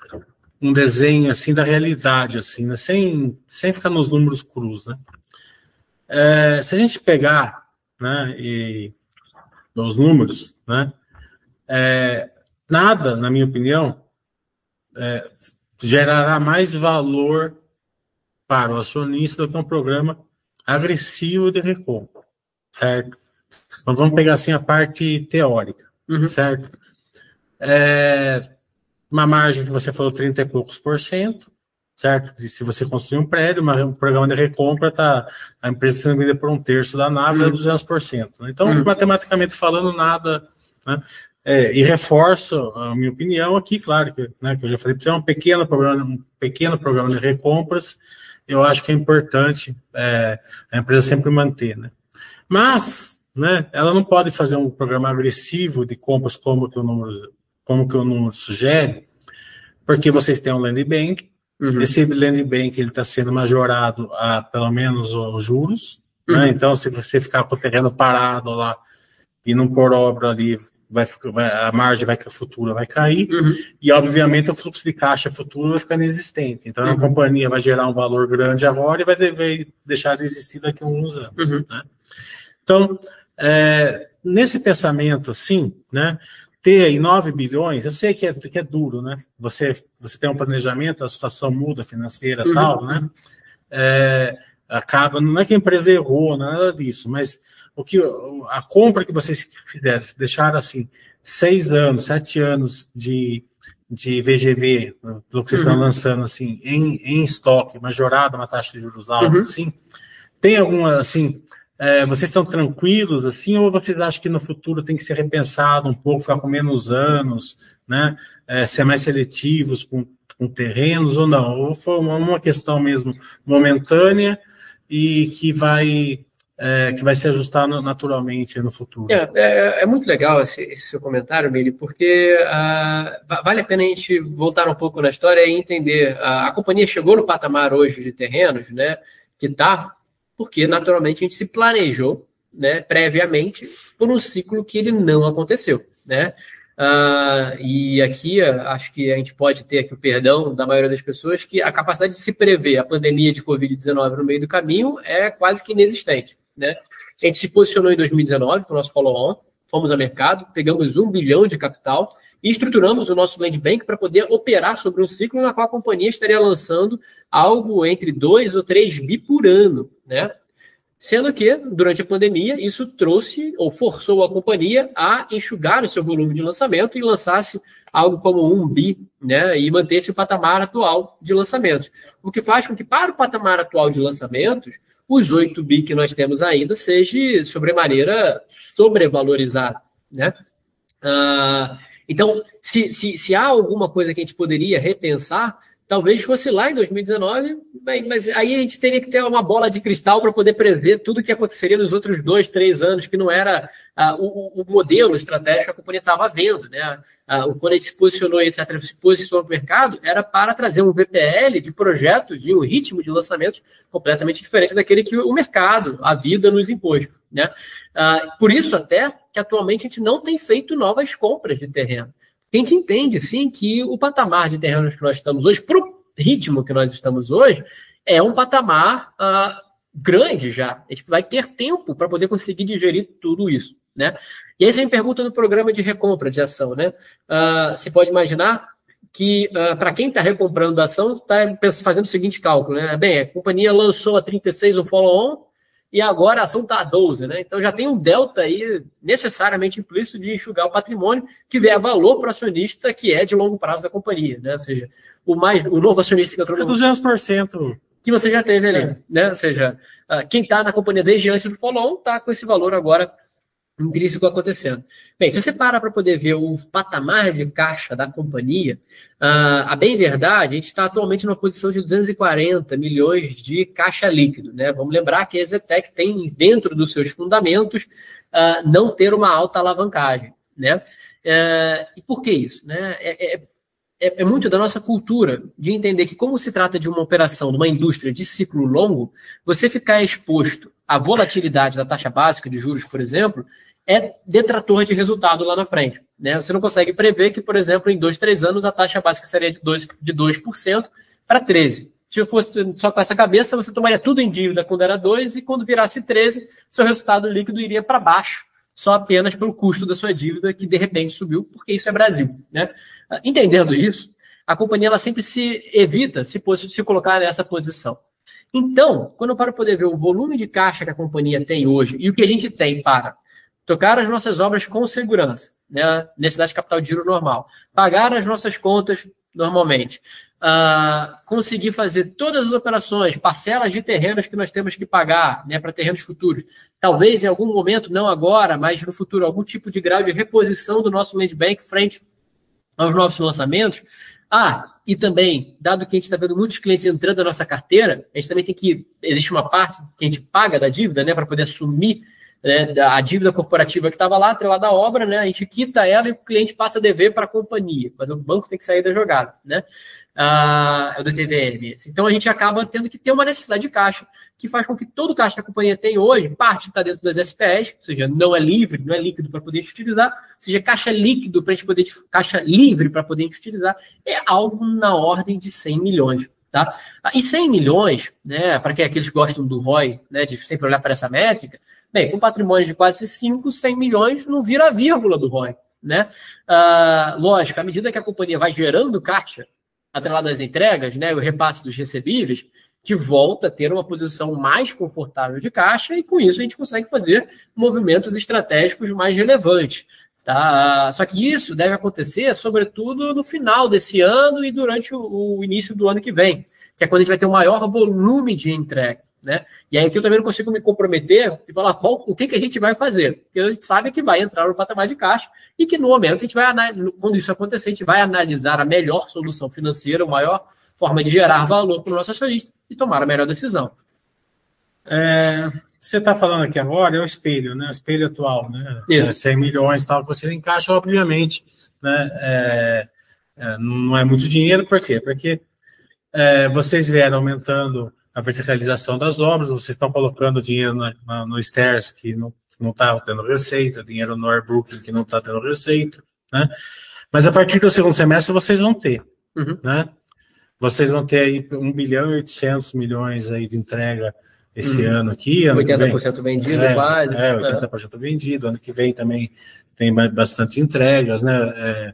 um desenho assim da realidade assim né? sem sem ficar nos números crus né? É, se a gente pegar né e os números né é, nada na minha opinião é, gerará mais valor para o acionista do que um programa agressivo de recompra certo? Então vamos pegar assim a parte teórica Uhum. Certo? É, uma margem que você falou 30 e poucos por cento, certo? E se você construir um prédio, um programa de recompra, tá, a empresa sendo vendida por um terço da nave uhum. é 200%. Né? Então, uhum. matematicamente falando, nada. Né? É, e reforço a minha opinião aqui, claro, que, né, que eu já falei para você, é um pequeno programa, um pequeno programa de recompras, eu acho que é importante é, a empresa sempre manter. Né? Mas, né? Ela não pode fazer um programa agressivo de compras como que o número, como que o número sugere, porque vocês têm um land bank, Uhum. Esse land bank ele está sendo majorado a pelo menos os juros. Né? Uhum. Né? Então, se você ficar com o terreno parado lá e não pôr obra ali, vai, vai, a margem vai futura vai cair. Uhum. E, obviamente, o fluxo de caixa futuro vai ficar inexistente. Então, a uhum. companhia vai gerar um valor grande agora e vai dever deixar de existir daqui a uns anos. Uhum. Né? Então, é, nesse pensamento, assim, né? ter aí 9 bilhões, eu sei que é, que é duro, né? Você, você tem um planejamento, a situação muda financeira e uhum. tal, né? É, acaba, não é que a empresa errou, nada disso, mas o que a compra que vocês fizeram, deixaram assim, seis anos, sete anos de, de VGV, do que vocês uhum. estão lançando assim, em, em estoque, majorado, uma taxa de juros alta, uhum. assim, tem alguma, assim, é, vocês estão tranquilos assim, ou vocês acham que no futuro tem que ser repensado um pouco, ficar com menos anos, né? É, ser mais seletivos com, com terrenos ou não? Ou foi uma questão mesmo momentânea e que vai é, que vai se ajustar naturalmente no futuro. É, é, é muito legal esse, esse, seu comentário, Mili, porque uh, vale a pena a gente voltar um pouco na história e entender. Uh, a companhia chegou no patamar hoje de terrenos, né, que está porque naturalmente a gente se planejou né, previamente por um ciclo que ele não aconteceu. Né? Uh, e aqui acho que a gente pode ter aqui o perdão da maioria das pessoas que a capacidade de se prever a pandemia de Covid-19 no meio do caminho é quase que inexistente. Né? A gente se posicionou em 2019 com o nosso follow-on, fomos ao mercado, pegamos um bilhão de capital e estruturamos o nosso land bank para poder operar sobre um ciclo na qual a companhia estaria lançando algo entre 2 ou 3 bi por ano, né? Sendo que, durante a pandemia, isso trouxe ou forçou a companhia a enxugar o seu volume de lançamento e lançasse algo como um bi, né? E manter-se o patamar atual de lançamentos. O que faz com que, para o patamar atual de lançamentos, os 8 bi que nós temos ainda seja sobremaneira sobrevalorizado, né? Uh, então, se, se, se há alguma coisa que a gente poderia repensar, talvez fosse lá em 2019, mas aí a gente teria que ter uma bola de cristal para poder prever tudo o que aconteceria nos outros dois, três anos, que não era ah, o, o, modelo estratégico que a companhia estava vendo. Né? Ah, quando a gente se posicionou, etc., se posicionou no mercado, era para trazer um VPL de projetos de um ritmo de lançamento completamente diferente daquele que o mercado, a vida nos impôs. Né? Ah, por isso, até que atualmente a gente não tem feito novas compras de terreno. A gente entende, sim, que o patamar de terrenos que nós estamos hoje, para o ritmo que nós estamos hoje, é um patamar uh, grande já. A gente vai ter tempo para poder conseguir digerir tudo isso. Né? E aí você me pergunta no programa de recompra de ação. Né? Uh, você pode imaginar que, uh, para quem está recomprando a ação, está fazendo o seguinte cálculo. Né? Bem, a companhia lançou a 36 o follow-on, e agora a ação está a 12, né? Então já tem um delta aí necessariamente implícito de enxugar o patrimônio que vier valor para o acionista que é de longo prazo da companhia, né? Ou seja, o mais o novo acionista que entrou no... É 200% que você já teve ali, é. né? Ou seja, ah, quem está na companhia desde antes do follow-on está com esse valor agora intrínseco acontecendo. Bem, se você para para poder ver o patamar de caixa da companhia, uh, a bem verdade, a gente está atualmente numa posição de 240 milhões de caixa líquido. Né? Vamos lembrar que a Exetec tem dentro dos seus fundamentos uh, não ter uma alta alavancagem. Né? Uh, e por que isso? Né? É, é, é, é muito da nossa cultura de entender que, como se trata de uma operação, de uma indústria de ciclo longo, você ficar exposto à volatilidade da taxa básica de juros, por exemplo, é detrator de resultado lá na frente. Né? Você não consegue prever que, por exemplo, em dois, três anos a taxa básica seria de 2%, de 2 para 13%. Se fosse só com essa cabeça, você tomaria tudo em dívida quando era 2 e quando virasse 13, seu resultado líquido iria para baixo, só apenas pelo custo da sua dívida, que de repente subiu, porque isso é Brasil. Né? Entendendo isso, a companhia ela sempre se evita se, se colocar nessa posição. Então, quando eu paro para poder ver o volume de caixa que a companhia tem hoje e o que a gente tem para tocar as nossas obras com segurança, né? necessidade de capital de giro normal, pagar as nossas contas normalmente, uh, conseguir fazer todas as operações, parcelas de terrenos que nós temos que pagar né, para terrenos futuros, talvez em algum momento, não agora, mas no futuro, algum tipo de grau de reposição do nosso land bank frente aos novos lançamentos. Ah, e também, dado que a gente está vendo muitos clientes entrando na nossa carteira, a gente também tem que. Existe uma parte que a gente paga da dívida, né, para poder assumir né, a dívida corporativa que estava lá, atrelada à obra, né, a gente quita ela e o cliente passa a dever para a companhia, mas o banco tem que sair da jogada, né? Ah, do TVM. Então a gente acaba tendo que ter uma necessidade de caixa, que faz com que todo o caixa que a companhia tem hoje, parte está dentro das SPs, ou seja, não é livre, não é líquido para poder utilizar, ou seja, caixa líquido para a gente poder, caixa livre para poder utilizar, é algo na ordem de 100 milhões. Tá? E 100 milhões, né, para que aqueles que gostam do ROI, né, de sempre olhar para essa métrica, bem, com patrimônio de quase 5, 100 milhões não vira vírgula do ROI. Né? Ah, lógico, à medida que a companhia vai gerando caixa, atrelado às entregas, né, o repasse dos recebíveis, que volta a ter uma posição mais confortável de caixa e com isso a gente consegue fazer movimentos estratégicos mais relevantes. Tá? Só que isso deve acontecer, sobretudo, no final desse ano e durante o, início do ano que vem, que é quando a gente vai ter um maior volume de entrega. Né? E aí que eu também não consigo me comprometer e falar qual, o que, que a gente vai fazer. Porque a gente sabe que vai entrar no patamar de caixa e que no momento a gente vai, quando isso acontecer, a gente vai analisar a melhor solução financeira, a maior forma de gerar valor para o nosso acionista e tomar a melhor decisão. É, você está falando aqui agora é o espelho, né? O espelho atual, né? Isso. É 100 milhões tal, que você encaixa, obviamente, né? É, é, não é muito dinheiro, por quê? Porque é, vocês vieram aumentando a verticalização das obras, vocês estão colocando dinheiro na, na, no Stairs, que não está tendo receita, dinheiro no Air Brooklyn, que não está tendo receita, né? Mas a partir do segundo semestre vocês vão ter, uhum. né? Vocês vão ter aí 1 bilhão e 800 milhões aí de entrega esse uhum. ano aqui. Ano 80% vem, vendido, é, quase. É, 80% vendido. Ano que vem também tem bastante entregas, né? É,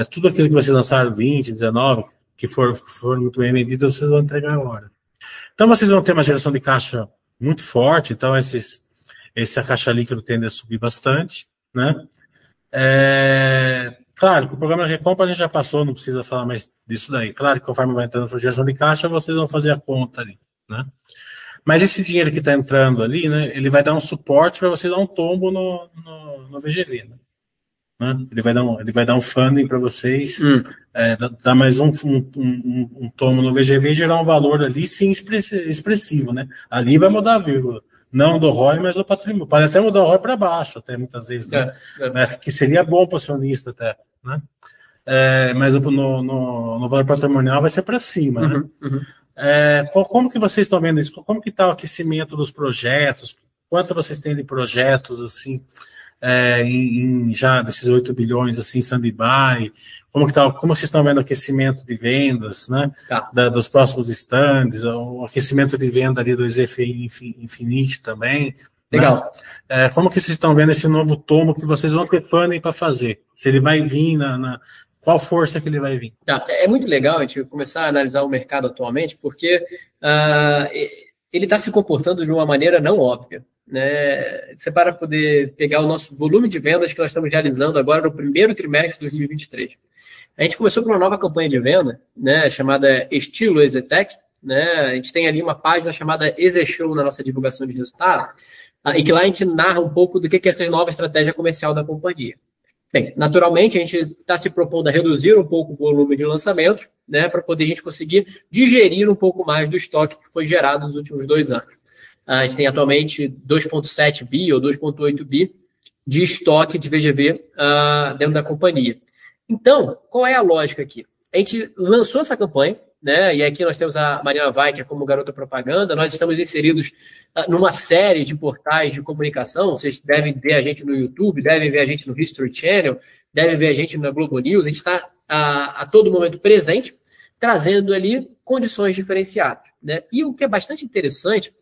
é, tudo aquilo que vocês lançaram 20, 19, que for, for muito bem vendido, vocês vão entregar agora. Então vocês vão ter uma geração de caixa muito forte, então esses, esse a caixa líquido tende a subir bastante, né? É, claro que o programa de recompra a gente já passou, não precisa falar mais disso daí. Claro que conforme vai entrando a geração de caixa, vocês vão fazer a conta ali, né? Mas esse dinheiro que está entrando ali, né, ele vai dar um suporte para você dar um tombo no, no, no VGV. Né? Né? Ele, vai dar um, ele vai dar um funding para vocês, hum. é, dar mais um, um, um, um, tombo no VGV e gerar um valor ali, sim, expressivo. Né? Ali vai mudar a vírgula. Não do ROI, mas do patrimônio. Pode até mudar o ROI para baixo, até muitas vezes, né? É, é. que seria bom para o acionista até. Né? É, mas no, no, no, valor patrimonial vai ser para cima. Né? Uhum, né? uhum. É, como que vocês estão vendo isso? Como que está o aquecimento dos projetos? Quanto vocês têm de projetos assim, é, em, em, já desses 8 bilhões assim, stand-by? Como, que tá, como vocês estão vendo o aquecimento de vendas, né? Tá. Da, dos próximos stands, o aquecimento de venda ali do EZFI Infinite também. Né? Legal. Né? É, como que vocês estão vendo esse novo tomo que vocês vão ter funding para fazer? Se ele vai vir na, na qual força que ele vai vir? Tá, é muito legal a gente começar a analisar o mercado atualmente, porque uh, ele está se comportando de uma maneira não óbvia. Né? Você para poder pegar o nosso volume de vendas que nós estamos realizando agora no primeiro trimestre de 2023. A gente começou com uma nova campanha de venda, né, chamada Estilo Exetec. Né? A gente tem ali uma página chamada Exeshow na nossa divulgação de resultado, ah, e que lá a gente narra um pouco do que é essa nova estratégia comercial da companhia. Bem, naturalmente, a gente está se propondo a reduzir um pouco o volume de lançamentos, né, para poder a gente conseguir digerir um pouco mais do estoque que foi gerado nos últimos dois anos. A gente tem atualmente 2,7 bi ou 2,8 bi de estoque de VGV uh, ah, dentro da companhia. Então, qual é a lógica aqui? A gente lançou essa campanha, né? E aqui nós temos a Marina Weicker como garota propaganda. Nós estamos inseridos ah, numa série de portais de comunicação. Vocês devem ver a gente no YouTube, devem ver a gente no History Channel, devem ver a gente na Globo News. A gente está a, a, todo momento presente, trazendo ali condições diferenciadas. Né? E o que é bastante interessante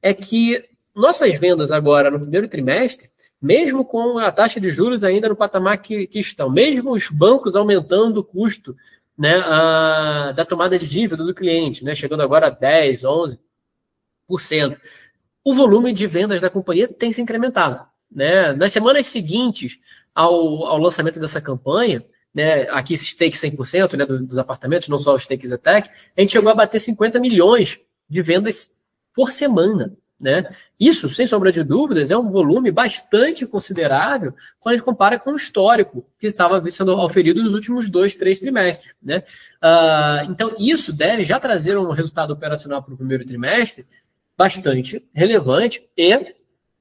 é que nossas vendas agora no primeiro trimestre, mesmo com a taxa de juros ainda no patamar que, que estão, mesmo os bancos aumentando o custo né, a, da tomada de dívida do cliente, né, chegando agora a 10, 11%. O volume de vendas da companhia tem se incrementado. Né? Nas semanas seguintes ao, ao lançamento dessa campanha, né, aqui esse stake 100% né, dos apartamentos, não só o stake Zetec, a gente chegou a bater 50 milhões de vendas por semana. Né? Isso, sem sombra de dúvidas, é um volume bastante considerável quando a gente compara com o histórico que estava sendo oferido nos últimos dois, três trimestres. Né? Uh, então, isso deve já trazer um resultado operacional para o primeiro trimestre bastante relevante e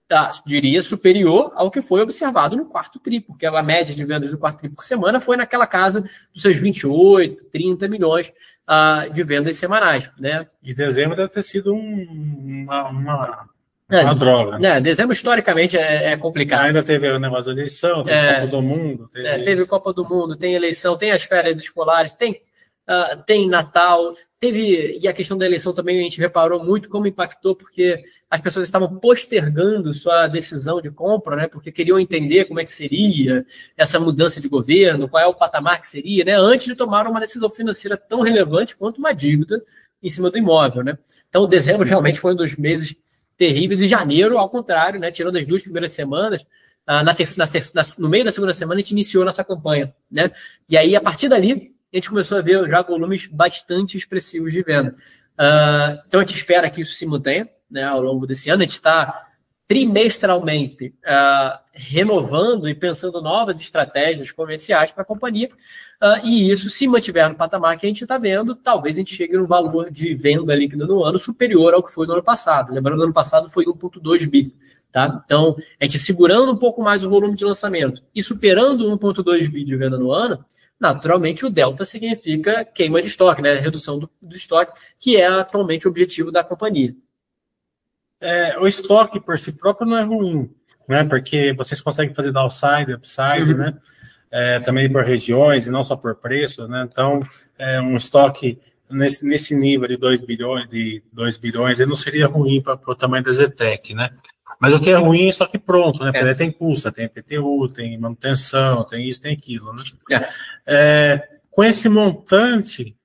tá, diria, superior ao que foi observado no quarto tri, porque a média de vendas do quarto tri por semana foi naquela casa dos seus 28, 30 milhões uh, de vendas semanais. Né? E dezembro deve ter sido um, uma, uma, é, uma droga. Né? Dezembro, historicamente, é, é, complicado. Ainda teve o negócio da eleição, teve é, Copa do Mundo. Teve, é, teve Copa do Mundo, tem eleição, tem as férias escolares, tem, uh, tem Natal, teve. E a questão da eleição também a gente reparou muito como impactou, porque as pessoas estavam postergando sua decisão de compra, né? Porque queriam entender como é que seria essa mudança de governo, qual é o patamar que seria, né? Antes de tomar uma decisão financeira tão relevante quanto uma dívida em cima do imóvel, né? Então, dezembro realmente foi um dos meses terríveis e janeiro, ao contrário, né? Tirando as duas primeiras semanas, ah, na na no meio da segunda semana a gente iniciou nossa campanha, né? E aí a partir dali a gente começou a ver já volumes bastante expressivos de venda. Uh, então a gente espera que isso se mantenha né, ao longo desse ano. A gente está trimestralmente uh, renovando e pensando novas estratégias comerciais para a companhia. Uh, e isso, se mantiver no patamar que a gente está vendo, talvez a gente chegue no valor de venda líquida no ano superior ao que foi no ano passado. Lembrando, no ano passado foi 1,2 bi. Tá? Então, a gente segurando um pouco mais o volume de lançamento e superando 1,2 bi de venda no ano, naturalmente o delta significa queima de estoque, né? redução do, do estoque, que é atualmente o objetivo da companhia. É, o estoque por si próprio não é ruim, né? Porque vocês conseguem fazer downside, upside, uhum. né? É, também por regiões e não só por preço, né? Então, é, um estoque nesse, nesse nível de 2 bilhões, de 2 bilhões, ele não seria ruim para o tamanho da Zetec, né? Mas o que é ruim é estoque pronto, né? Porque é. tem custo, tem PTU, tem manutenção, tem isso, tem aquilo, né? É. é com esse montante,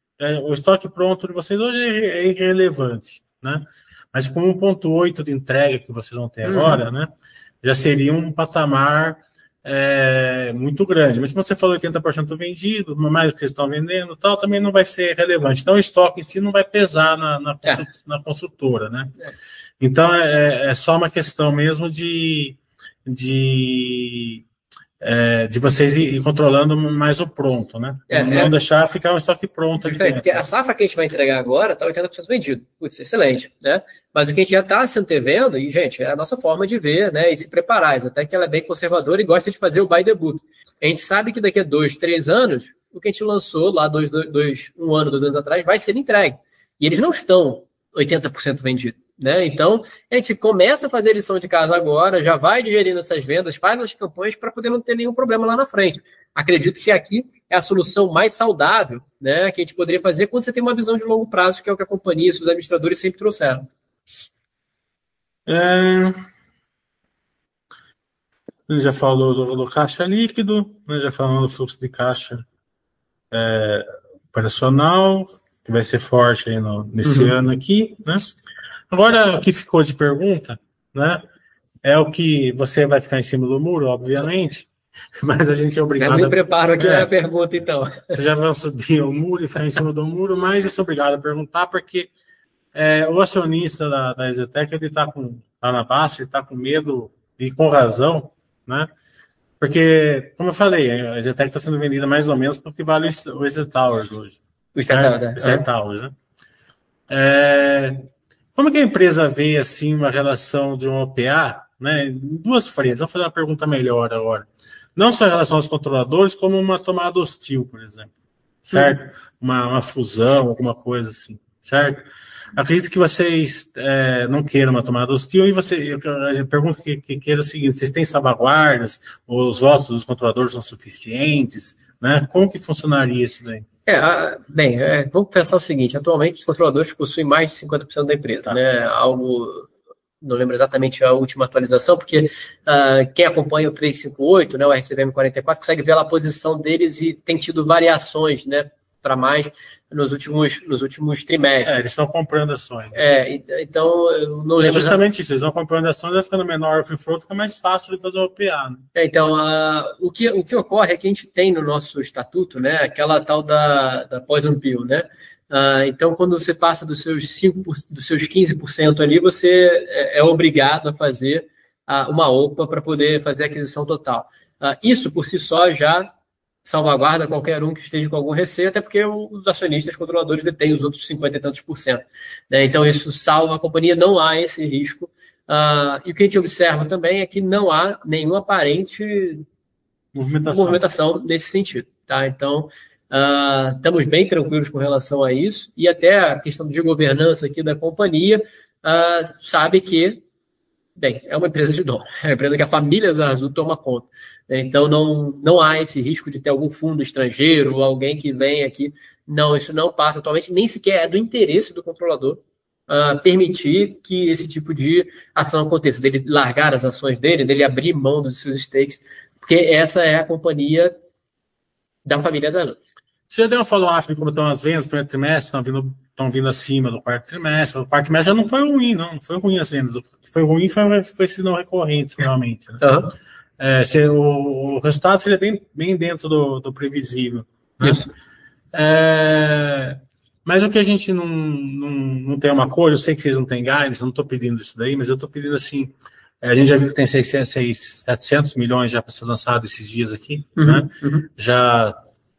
o estoque pronto de vocês hoje é irrelevante, né? Mas com 1,8 de entrega que vocês vão ter uhum. agora, né? Já seria um patamar é, muito grande. Mas se você falou 80% vendido, mais do que vocês estão vendendo tal, também não vai ser relevante. Então o estoque em si não vai pesar na, na, é. na construtora, né? É. Então é, é só uma questão mesmo de, de é, de vocês ir, controlando mais o pronto, né? É, não é, deixar ficar um estoque pronto. Porque a safra que a gente vai entregar agora está 80% vendido. Putz, excelente, né? Mas o que a gente já está se antevendo, e, gente, é a nossa forma de ver, né? E se preparar. Até que ela é bem conservadora e gosta de fazer o buy debut. A gente sabe que daqui a dois, três anos, o que a gente lançou lá dois, dois, um ano, dois anos atrás, vai ser entregue. E eles não estão 80% vendidos. Né? Então, a gente começa a fazer lição de casa agora, já vai digerindo essas vendas, faz as campanhas para poder não ter nenhum problema lá na frente. Acredito que aqui é a solução mais saudável né, que a gente poderia fazer quando você tem uma visão de longo prazo, que é o que a companhia e os administradores sempre trouxeram. É... Já falou do, do caixa líquido, né, já falou do fluxo de caixa é, operacional, que vai ser forte aí no, nesse uhum. ano aqui, né? Agora, o que ficou de pergunta, né? É o que você vai ficar em cima do muro, obviamente, [LAUGHS] mas a gente é obrigado. Já me preparo aqui é, a pergunta, então. Você já vai subir o muro e ficar em cima do muro, mas eu sou obrigado a perguntar, porque é, o acionista da, da Exetec, ele está tá na baixa, ele está com medo, e com razão, né? Porque, como eu falei, a Exetec está sendo vendida mais ou menos porque vale o Exet Towers hoje. O Star Towers, é. Star Towers, né? É, como que a empresa vê assim uma relação de um OPA, né, em duas frentes? Vou fazer uma pergunta melhor agora. Não só em relação aos controladores, como uma tomada hostil, por exemplo. Certo? Uma, uma, fusão, alguma coisa assim, certo? Acredito que vocês é, não queiram uma tomada hostil e você, eu, pergunto que, que queira o seguinte: vocês têm salvaguardas? Os votos dos controladores são suficientes? Né? Como que funcionaria isso daí? É, bem, é, vamos pensar o seguinte: atualmente os controladores possuem mais de 50% da empresa, tá. né? Algo, não lembro exatamente a última atualização, porque uh, quem acompanha o 358, né, o RCVM 44, consegue ver lá a posição deles e tem tido variações, né, para mais nos últimos, nos últimos trimestres. É, eles estão comprando ações. É, então eu não lembro. É justamente isso, eles estão comprando ações, vai ficando menor o free float, fica mais fácil de fazer o OPA. Né? É, então, uh, o, que, o que ocorre é que a gente tem no nosso estatuto, né, aquela tal da, da poison pill, né? Uh, então, quando você passa dos seus 5%, dos seus 15% ali, você é, é obrigado a fazer uh, uma OPA para poder fazer a aquisição total. isso por si só já salvaguarda qualquer um que esteja com algum receio, até porque os acionistas controladores detêm os outros 50 e tantos por cento. Né? Então, isso salva a companhia, não há esse risco Uh, e o que a gente observa também é que não há nenhuma aparente movimentação, movimentação nesse sentido. Tá? Então, uh, estamos bem tranquilos com relação a isso. E até a questão de governança aqui da companhia, uh, sabe que, bem, é uma empresa de dono, é uma empresa que a família da Azul toma conta. Então, não, não há esse risco de ter algum fundo estrangeiro, alguém que vem aqui. Não, isso não passa atualmente, nem sequer é do interesse do controlador uh, permitir que esse tipo de ação aconteça, dele largar as ações dele, dele abrir mão dos seus stakes, porque essa é a companhia da família Zanussi. Você já deu uma follow-up como estão as vendas no primeiro trimestre, estão vindo, estão vindo acima do quarto trimestre. O quarto trimestre já não foi ruim, não, não foi ruim as vendas. O que foi ruim foi, foi esses não recorrentes, realmente. Né? Uhum. É, se, o, o, resultado seria bem, bem dentro do, do previsível. Né? Isso. É, mas o que a gente não, não, não tem uma cor, eu sei que vocês não têm guidance, não estou pedindo isso daí, mas eu estou pedindo assim. É, a gente já viu que tem 600, 700 milhões já para ser lançado esses dias aqui, uhum, né? Uhum. Já,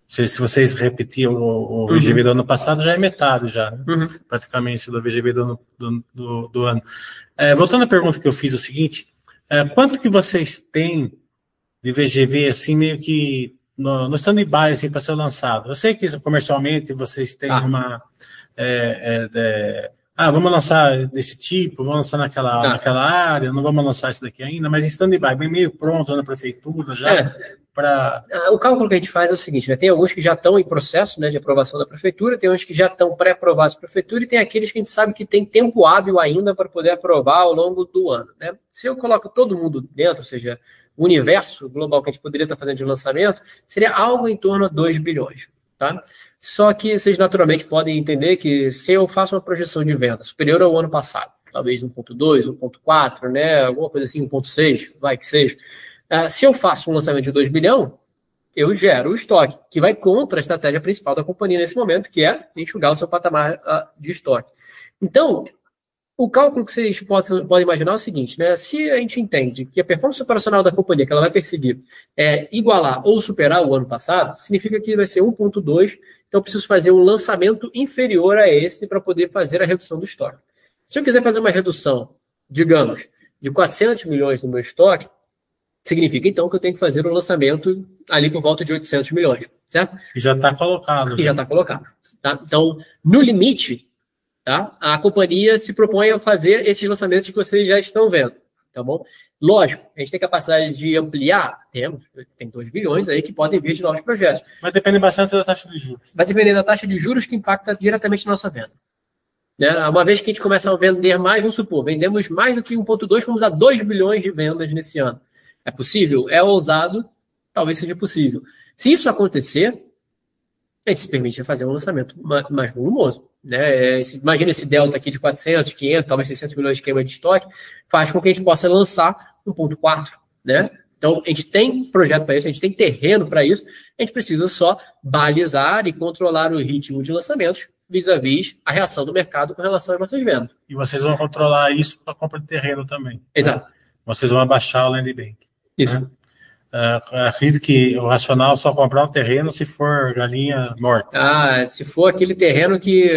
se, se, vocês repetirem o, o uhum. VGV do ano passado, já é metade já, né? Uhum. praticamente, do VGV do ano. Do, do, do ano. É, voltando à pergunta que eu fiz, é o seguinte, é, quanto que vocês têm de VGV, assim, meio que no, no stand-by assim, para ser lançado. Eu sei que comercialmente vocês têm ah. uma. É, é, é, ah, vamos lançar desse tipo, vamos lançar naquela, ah. naquela área, não vamos lançar isso daqui ainda, mas em stand-by, bem meio pronto na prefeitura já. É. Pra... Ah, o cálculo que a gente faz é o seguinte: né? tem alguns que já estão em processo né, de aprovação da prefeitura, tem uns que já estão pré-aprovados da prefeitura e tem aqueles que a gente sabe que tem tempo hábil ainda para poder aprovar ao longo do ano. Né? Se eu coloco todo mundo dentro, ou seja, o universo global que a gente poderia estar fazendo de lançamento seria algo em torno a 2 bilhões. Tá? Só que vocês naturalmente podem entender que se eu faço uma projeção de venda superior ao ano passado, talvez 1.2, 1.4, né, alguma coisa assim, 1.6, vai que seja, uh, se eu faço um lançamento de 2 bilhões, eu gero o estoque, que vai contra a estratégia principal da companhia nesse momento, que é enxugar o seu patamar uh, de estoque. Então, o cálculo que vocês podem, podem imaginar é o seguinte, né? Se a gente entende que a performance operacional da companhia que ela vai perseguir é igualar ou superar o ano passado, significa que vai ser 1,2. Então, eu preciso fazer um lançamento inferior a esse para poder fazer a redução do estoque. Se eu quiser fazer uma redução, digamos, de 400 milhões no meu estoque, significa então que eu tenho que fazer um lançamento ali por volta de 800 milhões, certo? E já está colocado. E já está colocado. Tá? Então, no limite, Tá? A companhia se propõe a fazer esses lançamentos que vocês já estão vendo. Tá bom? Lógico, a gente tem capacidade de ampliar, temos, tem 2 bilhões aí que podem vir de novos projetos. Vai depender bastante da taxa de juros. Vai depender da taxa de juros que impacta diretamente na nossa venda. Né? Uma vez que a gente começa a vender mais, vamos supor, vendemos mais do que 1,2, vamos a 2 bilhões de vendas nesse ano. É possível? É ousado? Talvez seja possível. Se isso acontecer, a gente se permite fazer um lançamento mais volumoso. Né? Imagina esse delta aqui de 400, 500, talvez 600 milhões de queima de estoque, faz com que a gente possa lançar 1.4, né? Então, a gente tem projeto para isso, a gente tem terreno para isso, a gente precisa só balizar e controlar o ritmo de lançamentos vis-à-vis -vis a reação do mercado com relação às nossas vendas. E vocês vão controlar isso para a compra de terreno também. Exato. Né? Vocês vão abaixar o land bank. Isso. Né? Uh, acredito que o racional é só comprar um terreno se for galinha morta. Ah, se for aquele terreno que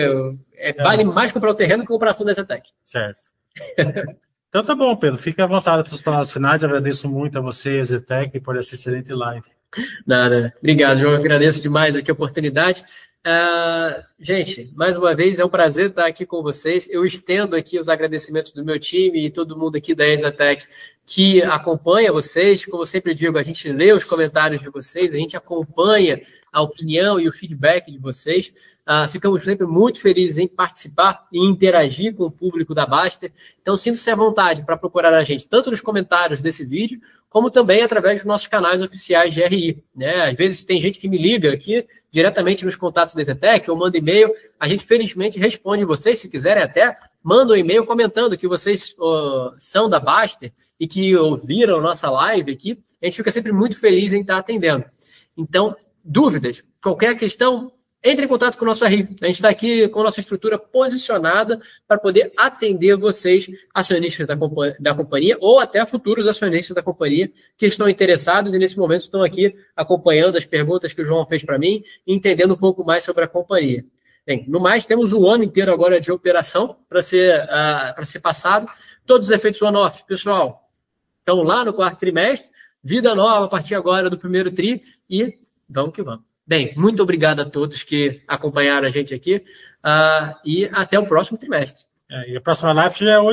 é, é. vale mais comprar o terreno que comprar ação da Zetec. Certo. [LAUGHS] então tá bom, Pedro. Fique à vontade para as palavras finais. Agradeço muito a você, a Zetec, por essa excelente live. Nada. Obrigado, João. Agradeço demais aqui a oportunidade. Uh, gente, mais uma vez é um prazer estar aqui com vocês. Eu estendo aqui os agradecimentos do meu time e todo mundo aqui da Exatec que acompanha vocês. Como eu sempre digo, a gente lê os comentários de vocês, a gente acompanha a opinião e o feedback de vocês. Uh, ficamos sempre muito felizes em participar e interagir com o público da Baster. Então, sinta-se à vontade para procurar a gente, tanto nos comentários desse vídeo, como também através dos nossos canais oficiais de RI. Né? Às vezes tem gente que me liga aqui diretamente nos contatos da Zetec, ou manda e-mail. A gente, felizmente, responde vocês, se quiserem até, manda um e-mail comentando que vocês uh, são da Baster e que ouviram nossa live aqui. A gente fica sempre muito feliz em estar atendendo. Então, dúvidas, qualquer questão, entre em contato com o nosso RI. A gente está aqui com a nossa estrutura posicionada para poder atender vocês, acionistas da, da companhia, ou até futuros acionistas da companhia que estão interessados e nesse momento estão aqui acompanhando as perguntas que o João fez para mim e entendendo um pouco mais sobre a companhia. Bem, no mais, temos um ano inteiro agora de operação para ser, uh, ser passado todos os efeitos one-off, pessoal, estão lá no quarto trimestre, vida nova a partir agora do primeiro tri e vamos que vamos. Bem, muito obrigado a todos que acompanharam a gente aqui uh, e até o próximo trimestre. É, e a próxima live já é hoje.